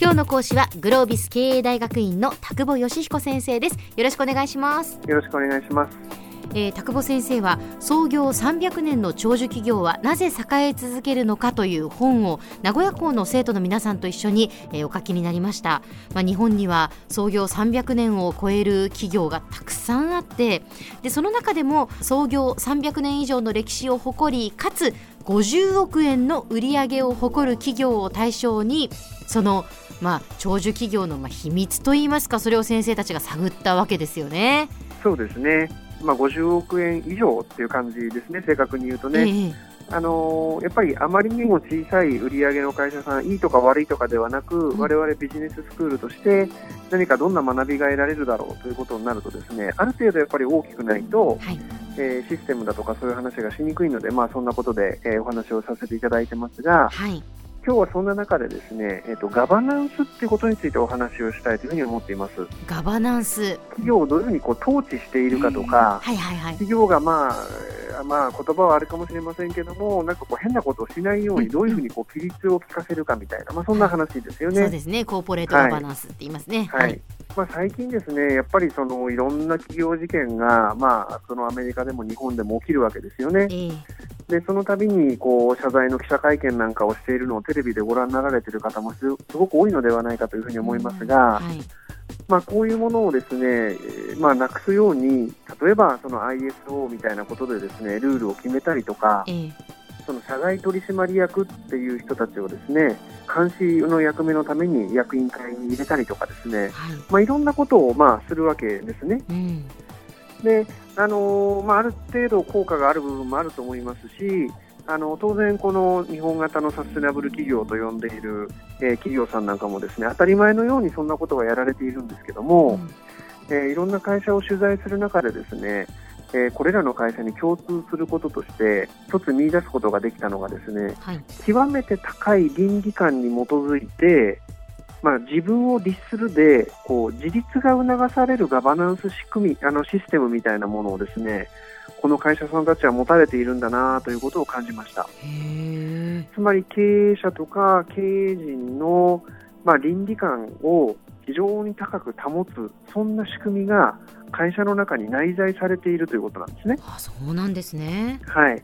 今日の講師はグロービス経営大学院の田久保義彦先生です。よろしくお願いします。よろしくお願いします。えー、田久保先生は創業300年の長寿企業はなぜ栄え続けるのかという本を名古屋校の生徒の皆さんと一緒に、えー、お書きになりました、まあ、日本には創業300年を超える企業がたくさんあってでその中でも創業300年以上の歴史を誇りかつ50億円の売り上げを誇る企業を対象にそのまあ、長寿企業のまあ秘密といいますかそれを先生たちが探ったわけですよね。そうですね、まあ、50億円以上っていう感じですね、正確に言うとね。えあのー、やっぱりあまりにも小さい売り上げの会社さん、いいとか悪いとかではなく、われわれビジネススクールとして何かどんな学びが得られるだろうということになるとですね、ある程度やっぱり大きくないと、はい、えー、システムだとかそういう話がしにくいので、まあ、そんなことで、えー、お話をさせていただいてますが、はい今日はそんな中でですね、えっ、ー、と、ガバナンスっていうことについてお話をしたいというふうに思っています。ガバナンス。企業をどういうふうにこう統治しているかとか、はいはいはい、企業がまあ、まあ言葉はあるかもしれませんけども、なんかこう変なことをしないようにどういうふうにこう規律を聞かせるかみたいな、まあそんな話ですよね。そうですね。コーポレートガバナンスって言いますね。はい。はい、まあ、最近ですね、やっぱりそのいろんな企業事件が、まあ、そのアメリカでも日本でも起きるわけですよね。えーでその度にこに謝罪の記者会見なんかをしているのをテレビでご覧になられている方もすごく多いのではないかというふうに思いますが、はい、まあ、こういうものをですね、まあ、なくすように例えばその ISO みたいなことでですねルールを決めたりとか、えー、その社外取締役っていう人たちをですね監視の役目のために役員会に入れたりとかですね、はい。まあ、いろんなことをまあするわけですね。うんであのまあ、ある程度効果がある部分もあると思いますし、あの当然、この日本型のサステナブル企業と呼んでいる、えー、企業さんなんかもですね当たり前のようにそんなことがやられているんですけども、うん、えー、いろんな会社を取材する中でですね、えー、これらの会社に共通することとして一つ見出すことができたのがですね、はい、極めて高い倫理観に基づいてまあ、自分を律するでこう自立が促されるガバナンス仕組みあのシステムみたいなものをですねこの会社さんたちは持たれているんだなということを感じました。つまり経営者とか経営陣の、まあ、倫理観を非常に高く保つそんな仕組みが会社の中に内在されているということなんですね。あそうなんですね。はい。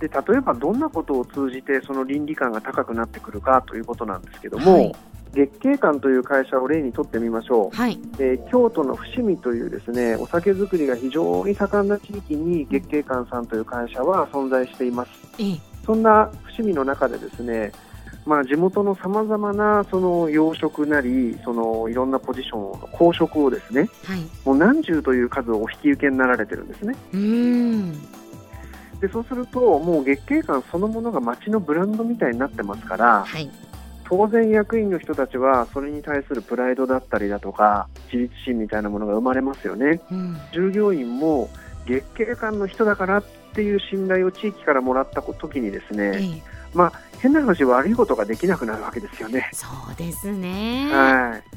で例えばどんなことを通じてその倫理観が高くなってくるかということなんですけども、はい月経館という会社を例にとってみましょう、はい、えー、京都の伏見というですねお酒造りが非常に盛んな地域に月経館さんという会社は存在しています、そんな伏見の中でですねまあ、地元のさまざまなその養殖なりそのいろんなポジションの公職をですね、はい、もう何十という数をお引き受けになられてるんですね。うん。でそうするともう月経館そのものが町のブランドみたいになってますから、はい、当然役員の人たちはそれに対するプライドだったりだとか自立心みたいなものが生まれますよね、うん、従業員も月経館の人だからっていう信頼を地域からもらった時にですね、ええ、まあ変な話悪いことができなくなるわけですよね。そうですね。はい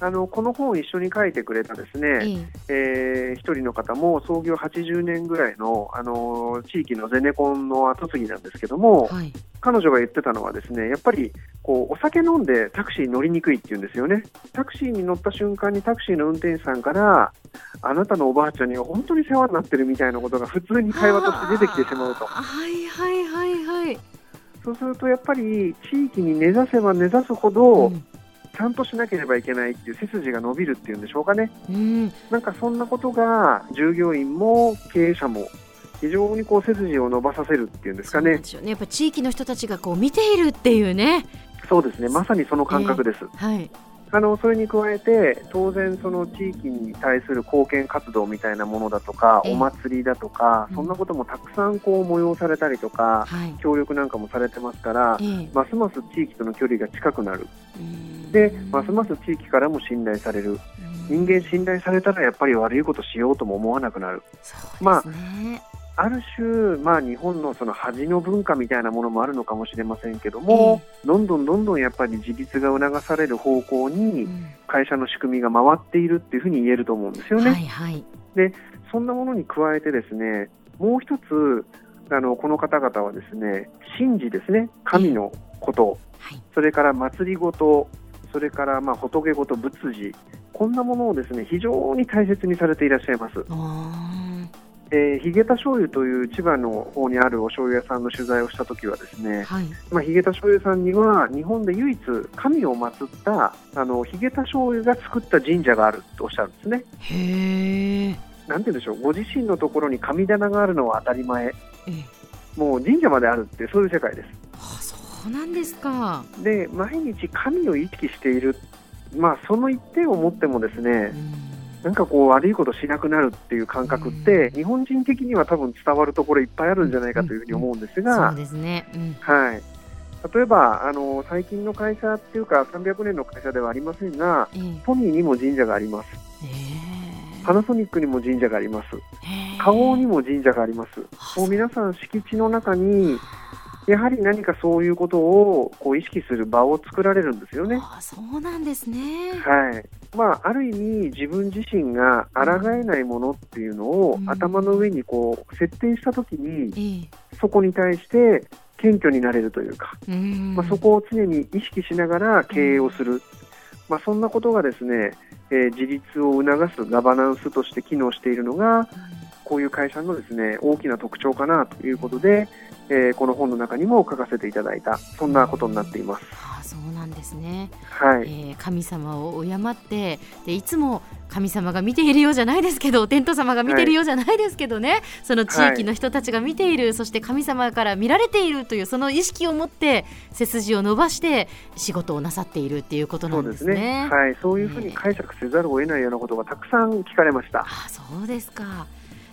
あのこの本を一緒に書いてくれたですね、ええー、一人の方も創業80年ぐらいのあの地域のゼネコンの後継ぎなんですけども、はい、彼女が言ってたのはですねやっぱりこうお酒飲んでタクシーに乗りにくいって言うんですよね。タクシーに乗った瞬間にタクシーの運転手さんからあなたのおばあちゃんには本当に世話になってるみたいなことが普通に会話として出てきてしまうと。はいはいはいはい。そうするとやっぱり地域に根ざせば根ざすほど、うんちゃんとしなければいけないっていう背筋が伸びるっていうんでしょうかね、うん、なんかそんなことが従業員も経営者も非常にこう背筋を伸ばさせるっていうんですかね。ねやっぱ地域の人たちがこう見ているっていうね。そうですね。まさにその感覚です。えー、はい。あのそれに加えて当然その地域に対する貢献活動みたいなものだとか、お祭りだとか、そんなこともたくさんこう催されたりとか、協力なんかもされてますから、ますます地域との距離が近くなる、でますます地域からも信頼される、人間信頼されたらやっぱり悪いことしようとも思わなくなる。まあある種、まあ、日本のその恥の文化みたいなものもあるのかもしれませんけども、えー、どんどんどんどんやっぱり自立が促される方向に会社の仕組みが回っているっていうふうに言えると思うんですよね。はいはい、でそんなものに加えてですねもう一つあのこの方々はですね神事ですね。神のこと、えーはい、それから祭りごとそれからまあ仏ごと仏事、こんなものをですね非常に大切にされていらっしゃいます。えー、ヒゲタ醤油という千葉の方にあるお醤油屋さんの取材をした時はですね、はい、まあ、ヒゲタ醤油さんには日本で唯一神を祀ったあのヒゲタ醤油が作った神社があるとおっしゃるんですね。へなんて言うんでしょうご自身のところに神棚があるのは当たり前、もう神社まであるってそういう世界です。あそうなんですか。で毎日神を意識している、まあ、その一点をもってもですね、うんなんかこう悪いことしなくなるっていう感覚って、日本人的には多分伝わるところいっぱいあるんじゃないかというふうに思うんですが、そうですね、はい。例えばあの最近の会社っていうか300年の会社ではありませんが、ソニーにも神社があります。パナソニックにも神社があります。花王にも神社があります。もう皆さん敷地の中にやはり何かそういうことをこう意識する場を作られるんですよね。あそうなんですね。はい。まあ、ある意味自分自身が抗えないものっていうのを、頭の上にこう設定したときに、そこに対して謙虚になれるというか、まあ、そこを常に意識しながら経営をする、まあ、そんなことがですね、えー、自立を促すガバナンスとして機能しているのが、こういう会社のですね大きな特徴かなということで、えー、この本の中にも書かせていただいた。そんなことになっています。あそうなんですね、はい。えー、神様を敬ってでいつも神様が見ているようじゃないですけどお天道様が見ているようじゃないですけどね、はい、その地域の人たちが見ている、はい、そして神様から見られているというその意識を持って背筋を伸ばして仕事をなさっているっていうことなんですね。そうね。はい、そういうふうに解釈せざるを得ないようなことがたくさん聞かれました。あそうですか。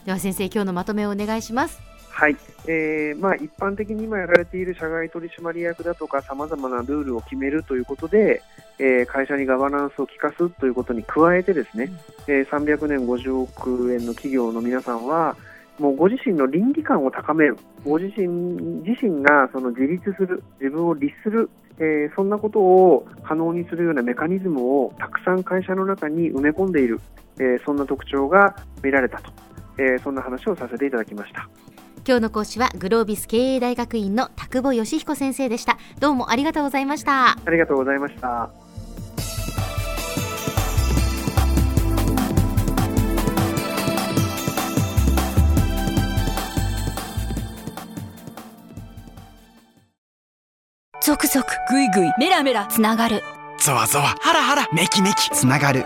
では先生今日のまとめをお願いします。はい、えーまあ、一般的に今やられている社外取締役だとかさまざまなルールを決めるということで、えー、会社にガバナンスを効かすということに加えてですね、うん、えー、300年50億円の企業の皆さんはもうご自身の倫理観を高める。ご自身自身がその自立する自分を律する、えー、そんなことを可能にするようなメカニズムをたくさん会社の中に埋め込んでいる、えー、そんな特徴が見られたと、えー、そんな話をさせていただきました。今日の講師はグロービス経営大学院の田久保義彦先生でした。どうもありがとうございました。ありがとうございました。続々ぐいぐいメラメラつながる。ゾワゾワハラハラメキメキつながる